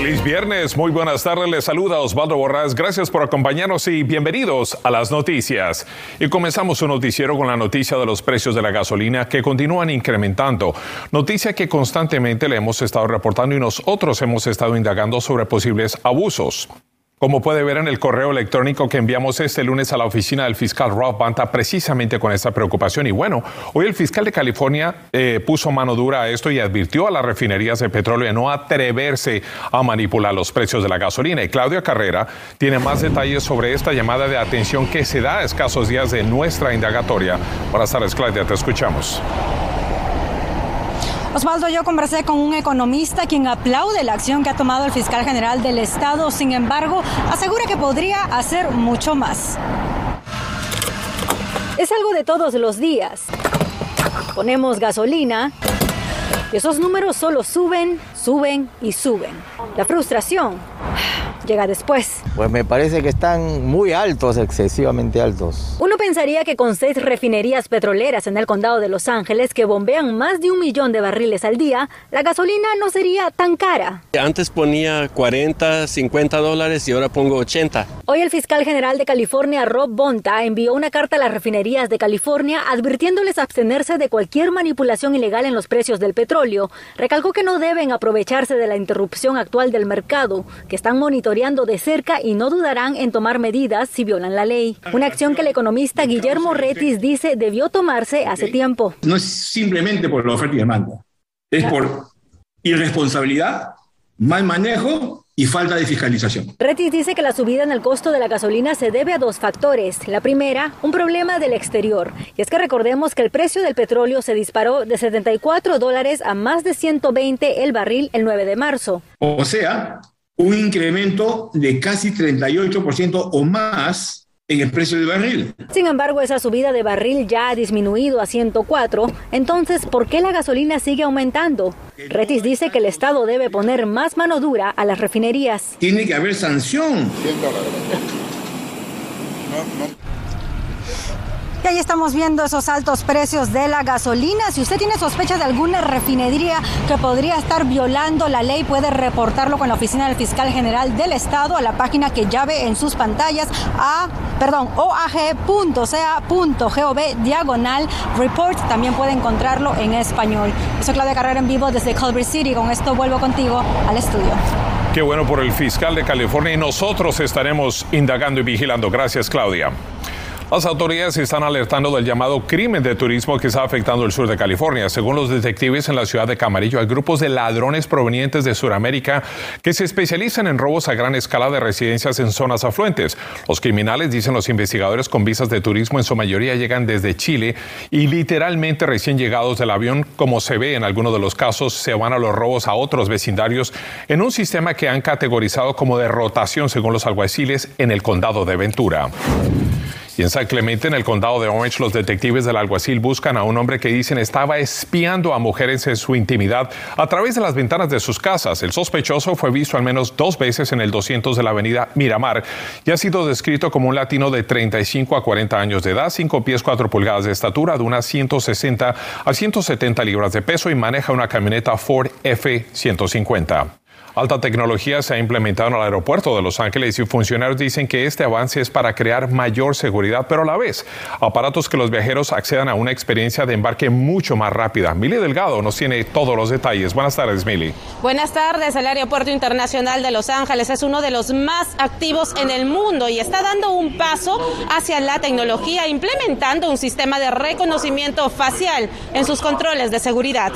Feliz viernes, muy buenas tardes, les saluda Osvaldo Borrás, gracias por acompañarnos y bienvenidos a las noticias. Y comenzamos un noticiero con la noticia de los precios de la gasolina que continúan incrementando, noticia que constantemente le hemos estado reportando y nosotros hemos estado indagando sobre posibles abusos. Como puede ver en el correo electrónico que enviamos este lunes a la oficina del fiscal Rob Banta, precisamente con esta preocupación. Y bueno, hoy el fiscal de California eh, puso mano dura a esto y advirtió a las refinerías de petróleo de no atreverse a manipular los precios de la gasolina. Y Claudia Carrera tiene más detalles sobre esta llamada de atención que se da a escasos días de nuestra indagatoria. Buenas tardes, Claudia, te escuchamos. Osvaldo, yo conversé con un economista quien aplaude la acción que ha tomado el fiscal general del Estado, sin embargo, asegura que podría hacer mucho más. Es algo de todos los días. Ponemos gasolina y esos números solo suben, suben y suben. La frustración llega después. Pues me parece que están muy altos, excesivamente altos. Pensaría que con seis refinerías petroleras en el condado de Los Ángeles que bombean más de un millón de barriles al día, la gasolina no sería tan cara. Antes ponía 40, 50 dólares y ahora pongo 80. Hoy el fiscal general de California, Rob Bonta, envió una carta a las refinerías de California advirtiéndoles abstenerse de cualquier manipulación ilegal en los precios del petróleo. Recalcó que no deben aprovecharse de la interrupción actual del mercado, que están monitoreando de cerca y no dudarán en tomar medidas si violan la ley. Una acción que el economista Guillermo Retis dice debió tomarse hace tiempo. No es simplemente por la oferta y demanda, es por irresponsabilidad, mal manejo y falta de fiscalización. Retis dice que la subida en el costo de la gasolina se debe a dos factores. La primera, un problema del exterior. Y es que recordemos que el precio del petróleo se disparó de 74 dólares a más de 120 el barril el 9 de marzo. O sea, un incremento de casi 38% o más en el precio del barril. Sin embargo, esa subida de barril ya ha disminuido a 104. Entonces, ¿por qué la gasolina sigue aumentando? Retis dice que el Estado debe poner más mano dura a las refinerías. Tiene que haber sanción. Y ahí estamos viendo esos altos precios de la gasolina. Si usted tiene sospecha de alguna refinería que podría estar violando la ley, puede reportarlo con la oficina del fiscal general del estado a la página que ya ve en sus pantallas a, perdón, oag.ca.gov diagonal report. También puede encontrarlo en español. Soy Claudia Carrera en vivo desde Culver City. Con esto vuelvo contigo al estudio. Qué bueno por el fiscal de California y nosotros estaremos indagando y vigilando. Gracias, Claudia. Las autoridades están alertando del llamado crimen de turismo que está afectando el sur de California. Según los detectives en la ciudad de Camarillo, hay grupos de ladrones provenientes de Sudamérica que se especializan en robos a gran escala de residencias en zonas afluentes. Los criminales, dicen los investigadores con visas de turismo, en su mayoría llegan desde Chile y literalmente recién llegados del avión, como se ve en algunos de los casos, se van a los robos a otros vecindarios en un sistema que han categorizado como de rotación según los alguaciles en el condado de Ventura. Y en San Clemente, en el condado de Orange, los detectives del alguacil buscan a un hombre que dicen estaba espiando a mujeres en su intimidad a través de las ventanas de sus casas. El sospechoso fue visto al menos dos veces en el 200 de la avenida Miramar y ha sido descrito como un latino de 35 a 40 años de edad, 5 pies 4 pulgadas de estatura, de unas 160 a 170 libras de peso y maneja una camioneta Ford F-150. Alta tecnología se ha implementado en el aeropuerto de Los Ángeles y funcionarios dicen que este avance es para crear mayor seguridad, pero a la vez aparatos que los viajeros accedan a una experiencia de embarque mucho más rápida. Mili Delgado nos tiene todos los detalles. Buenas tardes, Mili. Buenas tardes. El Aeropuerto Internacional de Los Ángeles es uno de los más activos en el mundo y está dando un paso hacia la tecnología, implementando un sistema de reconocimiento facial en sus controles de seguridad.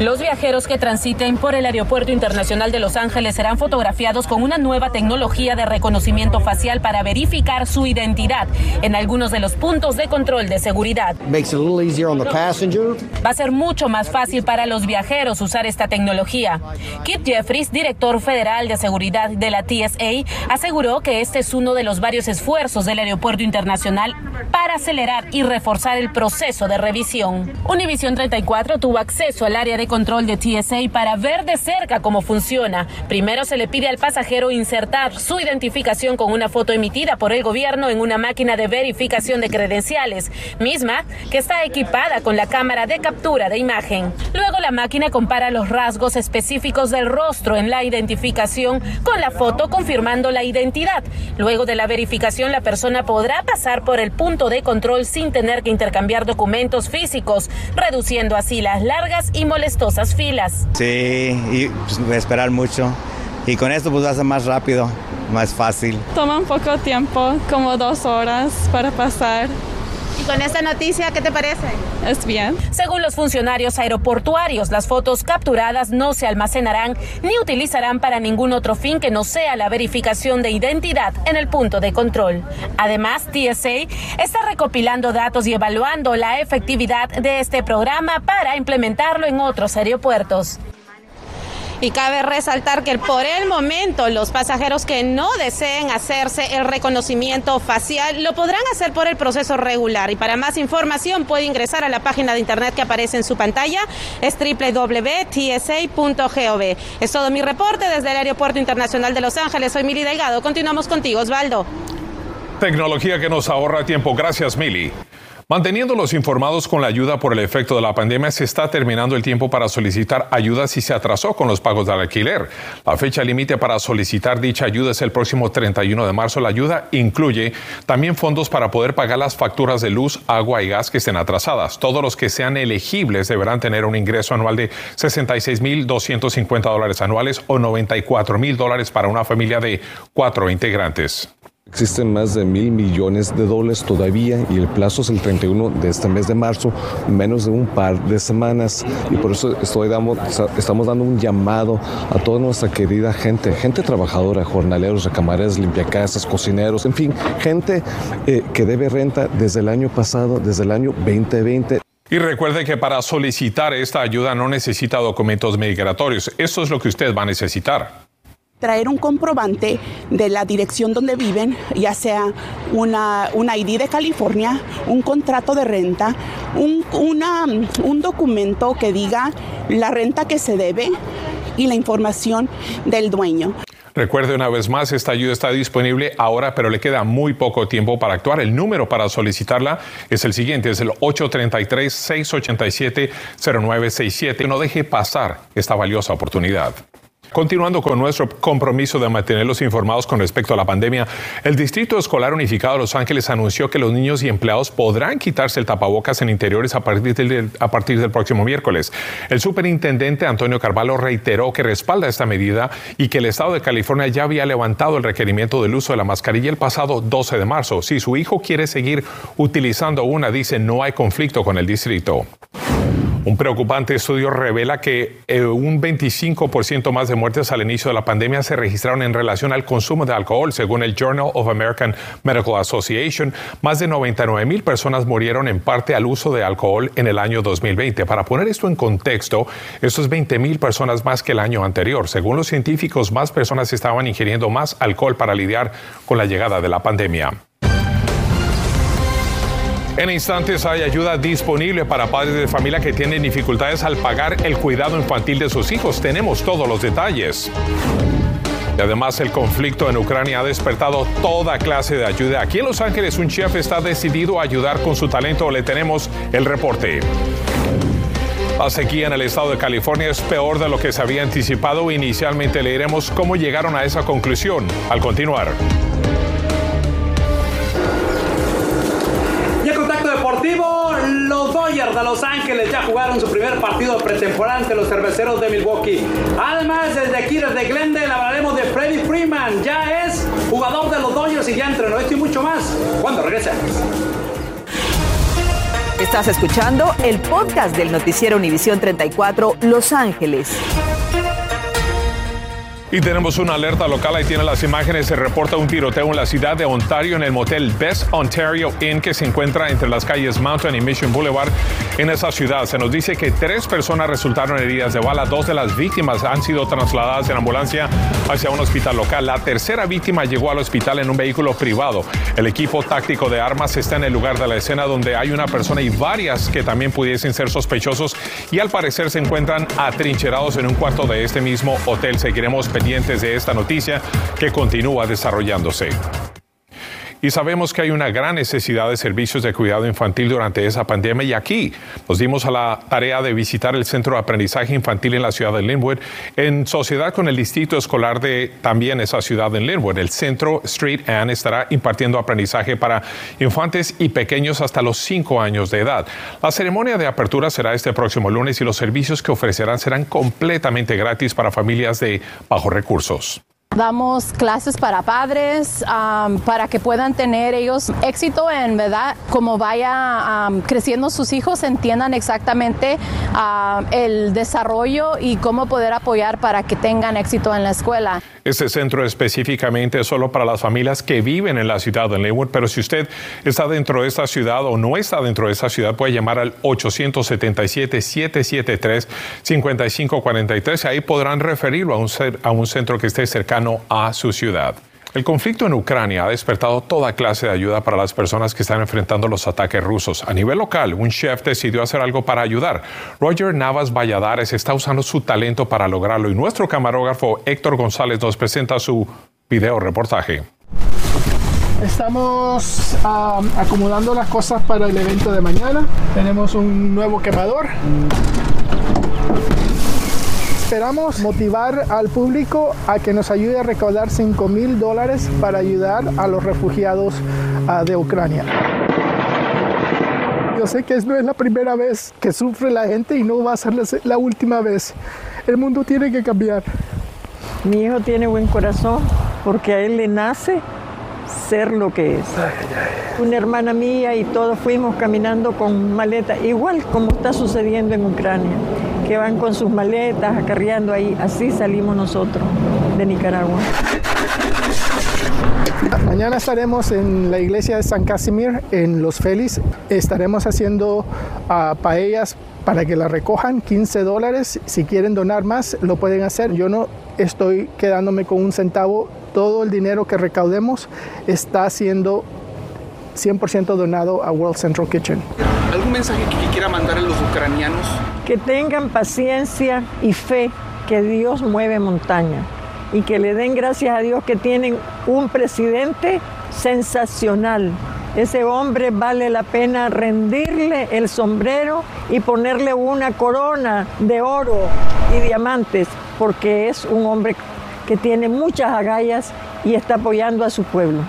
Los viajeros que transiten por el Aeropuerto Internacional de Los Ángeles serán fotografiados con una nueva tecnología de reconocimiento facial para verificar su identidad en algunos de los puntos de control de seguridad. Va a ser mucho más fácil para los viajeros usar esta tecnología. Kip Jeffries, director federal de seguridad de la TSA, aseguró que este es uno de los varios esfuerzos del Aeropuerto Internacional para acelerar y reforzar el proceso de revisión. Univision 34 tuvo acceso al área de de control de TSA para ver de cerca cómo funciona. Primero se le pide al pasajero insertar su identificación con una foto emitida por el gobierno en una máquina de verificación de credenciales, misma que está equipada con la cámara de captura de imagen. Luego la máquina compara los rasgos específicos del rostro en la identificación con la foto confirmando la identidad. Luego de la verificación la persona podrá pasar por el punto de control sin tener que intercambiar documentos físicos, reduciendo así las largas y filas. Sí, y pues, esperar mucho. Y con esto pues va a ser más rápido, más fácil. Toma un poco tiempo, como dos horas para pasar. ¿Y con esta noticia qué te parece? Es bien. Según los funcionarios aeroportuarios, las fotos capturadas no se almacenarán ni utilizarán para ningún otro fin que no sea la verificación de identidad en el punto de control. Además, TSA está recopilando datos y evaluando la efectividad de este programa para implementarlo en otros aeropuertos. Y cabe resaltar que por el momento los pasajeros que no deseen hacerse el reconocimiento facial lo podrán hacer por el proceso regular. Y para más información puede ingresar a la página de internet que aparece en su pantalla, es www.tsa.gov. Es todo mi reporte desde el Aeropuerto Internacional de Los Ángeles. Soy Mili Delgado. Continuamos contigo, Osvaldo. Tecnología que nos ahorra tiempo. Gracias, Mili. Manteniéndolos informados con la ayuda por el efecto de la pandemia, se está terminando el tiempo para solicitar ayuda si se atrasó con los pagos del alquiler. La fecha límite para solicitar dicha ayuda es el próximo 31 de marzo. La ayuda incluye también fondos para poder pagar las facturas de luz, agua y gas que estén atrasadas. Todos los que sean elegibles deberán tener un ingreso anual de 66.250 dólares anuales o 94 mil dólares para una familia de cuatro integrantes. Existen más de mil millones de dólares todavía y el plazo es el 31 de este mes de marzo, menos de un par de semanas. Y por eso estoy dando, estamos dando un llamado a toda nuestra querida gente, gente trabajadora, jornaleros, recamareros, limpiacasas, cocineros, en fin, gente eh, que debe renta desde el año pasado, desde el año 2020. Y recuerde que para solicitar esta ayuda no necesita documentos migratorios. Esto es lo que usted va a necesitar traer un comprobante de la dirección donde viven, ya sea una, ID de California, un contrato de renta, un, un documento que diga la renta que se debe y la información del dueño. Recuerde una vez más, esta ayuda está disponible ahora, pero le queda muy poco tiempo para actuar. El número para solicitarla es el siguiente, es el 833-687-0967. No deje pasar esta valiosa oportunidad. Continuando con nuestro compromiso de mantenerlos informados con respecto a la pandemia, el Distrito Escolar Unificado de Los Ángeles anunció que los niños y empleados podrán quitarse el tapabocas en interiores a partir del, a partir del próximo miércoles. El superintendente Antonio Carvalho reiteró que respalda esta medida y que el Estado de California ya había levantado el requerimiento del uso de la mascarilla el pasado 12 de marzo. Si su hijo quiere seguir utilizando una, dice no hay conflicto con el distrito. Un preocupante estudio revela que eh, un 25% más de muertes al inicio de la pandemia se registraron en relación al consumo de alcohol, según el Journal of American Medical Association. Más de 99 mil personas murieron en parte al uso de alcohol en el año 2020. Para poner esto en contexto, esto es 20 mil personas más que el año anterior. Según los científicos, más personas estaban ingiriendo más alcohol para lidiar con la llegada de la pandemia. En instantes hay ayuda disponible para padres de familia que tienen dificultades al pagar el cuidado infantil de sus hijos. Tenemos todos los detalles. Y además el conflicto en Ucrania ha despertado toda clase de ayuda. Aquí en Los Ángeles un chef está decidido a ayudar con su talento. Le tenemos el reporte. La sequía en el estado de California es peor de lo que se había anticipado. Inicialmente le diremos cómo llegaron a esa conclusión al continuar. Los Ángeles ya jugaron su primer partido pretemporada ante los cerveceros de Milwaukee. Además, desde aquí, desde Glendale, hablaremos de Freddie Freeman. Ya es jugador de los Dodgers y ya entrenó esto y mucho más. Cuando regrese. Estás escuchando el podcast del noticiero Univisión 34 Los Ángeles. Y tenemos una alerta local, ahí tiene las imágenes, se reporta un tiroteo en la ciudad de Ontario en el motel Best Ontario Inn que se encuentra entre las calles Mountain y Mission Boulevard en esa ciudad. Se nos dice que tres personas resultaron heridas de bala, dos de las víctimas han sido trasladadas en ambulancia hacia un hospital local. La tercera víctima llegó al hospital en un vehículo privado. El equipo táctico de armas está en el lugar de la escena donde hay una persona y varias que también pudiesen ser sospechosos y al parecer se encuentran atrincherados en un cuarto de este mismo hotel. Seguiremos de esta noticia que continúa desarrollándose. Y sabemos que hay una gran necesidad de servicios de cuidado infantil durante esa pandemia y aquí nos dimos a la tarea de visitar el Centro de Aprendizaje Infantil en la ciudad de Linwood en sociedad con el Distrito Escolar de también esa ciudad de Linwood. El Centro Street Ann estará impartiendo aprendizaje para infantes y pequeños hasta los 5 años de edad. La ceremonia de apertura será este próximo lunes y los servicios que ofrecerán serán completamente gratis para familias de bajos recursos. Damos clases para padres para que puedan tener ellos éxito en verdad, como vaya creciendo sus hijos, entiendan exactamente el desarrollo y cómo poder apoyar para que tengan éxito en la escuela. Este centro específicamente es solo para las familias que viven en la ciudad de Linwood, pero si usted está dentro de esta ciudad o no está dentro de esta ciudad, puede llamar al 877-773-5543 y ahí podrán referirlo a un, a un centro que esté cercano a su ciudad. El conflicto en Ucrania ha despertado toda clase de ayuda para las personas que están enfrentando los ataques rusos. A nivel local, un chef decidió hacer algo para ayudar. Roger Navas Valladares está usando su talento para lograrlo y nuestro camarógrafo Héctor González nos presenta su video reportaje. Estamos acomodando las cosas para el evento de mañana. Tenemos un nuevo quemador esperamos motivar al público a que nos ayude a recaudar 5 mil dólares para ayudar a los refugiados uh, de Ucrania. Yo sé que no es la primera vez que sufre la gente y no va a ser la última vez. El mundo tiene que cambiar. Mi hijo tiene buen corazón porque a él le nace ser lo que es. Una hermana mía y todos fuimos caminando con maleta, igual como está sucediendo en Ucrania que van con sus maletas acarreando ahí. Así salimos nosotros de Nicaragua. Mañana estaremos en la iglesia de San Casimir, en Los Félix. Estaremos haciendo uh, paellas para que la recojan, 15 dólares. Si quieren donar más, lo pueden hacer. Yo no estoy quedándome con un centavo. Todo el dinero que recaudemos está siendo 100% donado a World Central Kitchen. ¿Algún mensaje que quiera mandar a los ucranianos? Que tengan paciencia y fe que Dios mueve montaña y que le den gracias a Dios que tienen un presidente sensacional. Ese hombre vale la pena rendirle el sombrero y ponerle una corona de oro y diamantes, porque es un hombre que tiene muchas agallas y está apoyando a su pueblo.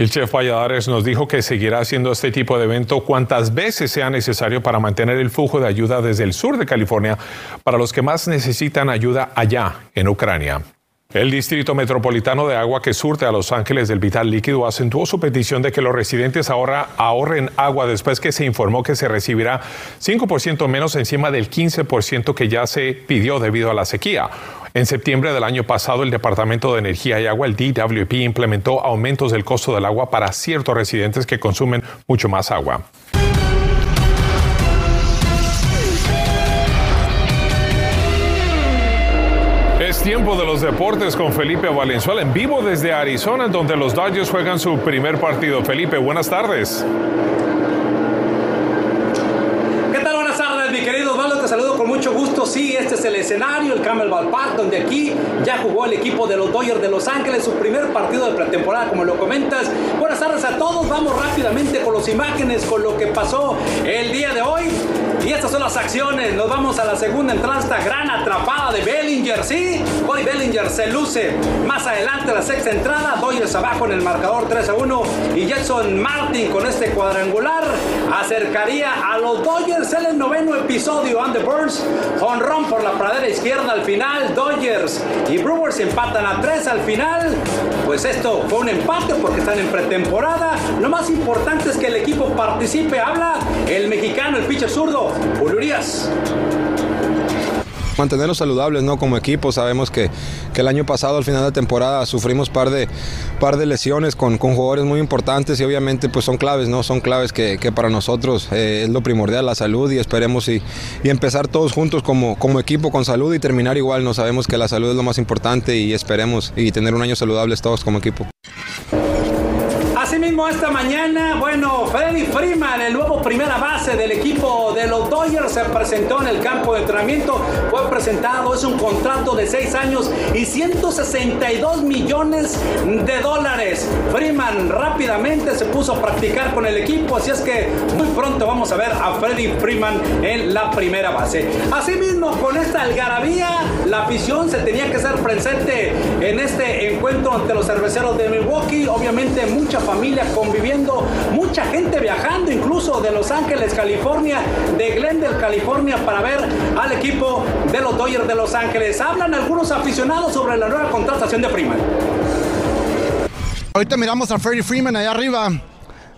El chef Valladares nos dijo que seguirá haciendo este tipo de evento cuantas veces sea necesario para mantener el flujo de ayuda desde el sur de California para los que más necesitan ayuda allá en Ucrania. El Distrito Metropolitano de Agua que surte a Los Ángeles del Vital Líquido acentuó su petición de que los residentes ahora ahorren agua después que se informó que se recibirá 5% menos encima del 15% que ya se pidió debido a la sequía. En septiembre del año pasado, el Departamento de Energía y Agua, el DWP, implementó aumentos del costo del agua para ciertos residentes que consumen mucho más agua. Tiempo de los deportes con Felipe Valenzuela en vivo desde Arizona, donde los Dodgers juegan su primer partido. Felipe, buenas tardes. saludo con mucho gusto. Sí, este es el escenario, el Camelback Park, donde aquí ya jugó el equipo de los Dodgers de Los Ángeles, su primer partido de pretemporada, como lo comentas. Buenas tardes a todos. Vamos rápidamente con las imágenes, con lo que pasó el día de hoy. Y estas son las acciones. Nos vamos a la segunda entrada. Esta gran atrapada de Bellinger. Sí, hoy Bellinger se luce. Más adelante la sexta entrada. Dodgers abajo en el marcador 3 a 1. Y Jackson Martin con este cuadrangular acercaría a los Dodgers en el noveno episodio. And the Burns, honrón por la pradera izquierda al final. Dodgers y Brewers empatan a 3 al final. Pues esto fue un empate porque están en pretemporada. Lo más importante es que el equipo participe. Habla el mexicano, el pitcher zurdo, Julio mantenerlos saludables, ¿no? Como equipo, sabemos que, que, el año pasado, al final de temporada, sufrimos par de, par de lesiones con, con jugadores muy importantes y obviamente pues son claves, ¿no? Son claves que, que para nosotros eh, es lo primordial, la salud y esperemos y, y, empezar todos juntos como, como equipo con salud y terminar igual, ¿no? Sabemos que la salud es lo más importante y esperemos y tener un año saludables todos como equipo. Asimismo, esta mañana, bueno, Freddy Freeman, el nuevo primera base del equipo de los Dodgers, se presentó en el campo de entrenamiento. Fue presentado, es un contrato de 6 años y 162 millones de dólares. Freeman rápidamente se puso a practicar con el equipo, así es que muy pronto vamos a ver a Freddy Freeman en la primera base. Asimismo, con esta algarabía, la afición se tenía que ser presente en este encuentro ante los cerveceros de Milwaukee. Obviamente, mucha familia conviviendo, mucha gente viajando incluso de Los Ángeles, California, de Glendale, California, para ver al equipo de los Dodgers de Los Ángeles. Hablan algunos aficionados sobre la nueva contratación de Freeman. Ahorita miramos a Freddie Freeman allá arriba.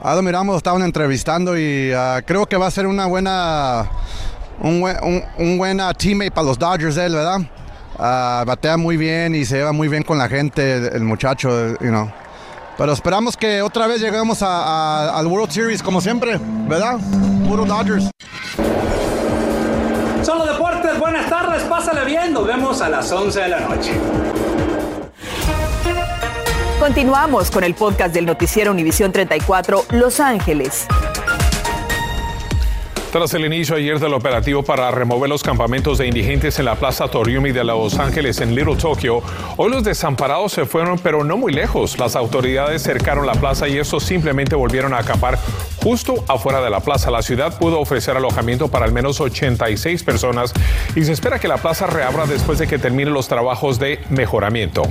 Ahora lo miramos, estaban entrevistando y uh, creo que va a ser una buena, un, un, un buena teammate para los Dodgers, él, ¿verdad? Uh, batea muy bien y se lleva muy bien con la gente, el, el muchacho, you know. Pero esperamos que otra vez lleguemos a, a, al World Series como siempre, ¿verdad? Puro Dodgers. Son los deportes, buenas tardes, pásale bien, nos vemos a las 11 de la noche. Continuamos con el podcast del noticiero Univisión 34 Los Ángeles. Tras el inicio ayer del operativo para remover los campamentos de indigentes en la Plaza Toriumi de Los Ángeles en Little Tokyo, hoy los desamparados se fueron, pero no muy lejos. Las autoridades cercaron la plaza y estos simplemente volvieron a acampar justo afuera de la plaza. La ciudad pudo ofrecer alojamiento para al menos 86 personas y se espera que la plaza reabra después de que terminen los trabajos de mejoramiento.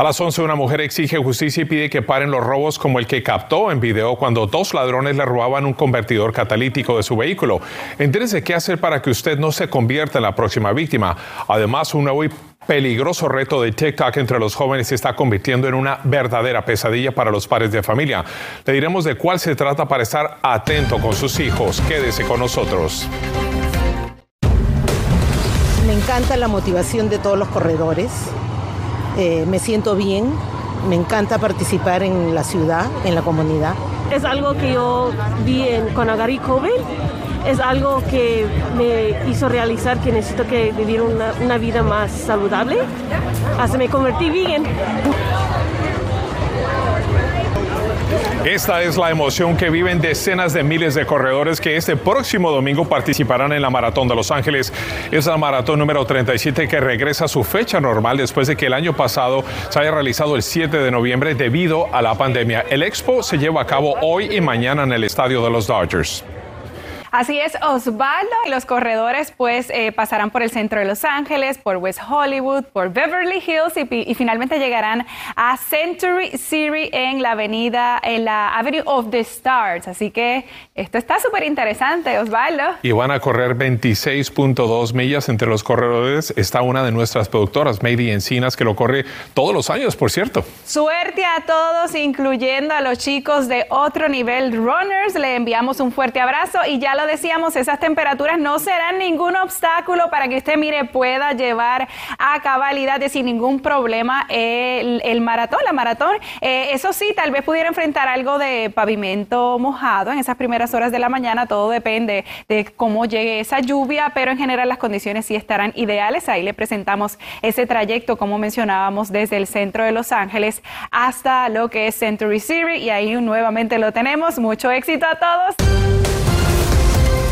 A las 11 una mujer exige justicia y pide que paren los robos como el que captó en video cuando dos ladrones le robaban un convertidor catalítico de su vehículo. Entérese qué hacer para que usted no se convierta en la próxima víctima. Además, un nuevo y peligroso reto de TikTok entre los jóvenes se está convirtiendo en una verdadera pesadilla para los padres de familia. Le diremos de cuál se trata para estar atento con sus hijos. Quédese con nosotros. Me encanta la motivación de todos los corredores eh, me siento bien, me encanta participar en la ciudad, en la comunidad. Es algo que yo vi en, con Agari COVID, es algo que me hizo realizar que necesito que vivir una, vida más saludable. Hasta me convertí bien. Esta es la emoción que viven decenas de miles de corredores que este próximo domingo participarán en la Maratón de Los Ángeles. Es la maratón número 37 que regresa a su fecha normal después de que el año pasado se haya realizado el 7 de noviembre debido a la pandemia. El expo se lleva a cabo hoy y mañana en el estadio de los Dodgers. Así es, Osvaldo. Los corredores pues eh, pasarán por el centro de Los Ángeles, por West Hollywood, por Beverly Hills y, y, finalmente llegarán a Century City en la avenida, en la Avenue of the Stars. Así que esto está súper interesante, Osvaldo. Y van a correr 26.2 millas entre los corredores. Está una de nuestras productoras, Mady Encinas, que lo corre todos los años, por cierto. Suerte a todos, incluyendo a los chicos de otro nivel runners. Le enviamos un fuerte abrazo y ya decíamos, esas temperaturas no serán ningún obstáculo para que usted, mire, pueda llevar a cabalidad de sin ningún problema el, el maratón, la maratón. Eh, eso sí, tal vez pudiera enfrentar algo de pavimento mojado en esas primeras horas de la mañana, todo depende de cómo llegue esa lluvia, pero en general las condiciones sí estarán ideales. Ahí le presentamos ese trayecto, como mencionábamos, desde el centro de Los Ángeles hasta lo que es Century City y ahí nuevamente lo tenemos. Mucho éxito a todos.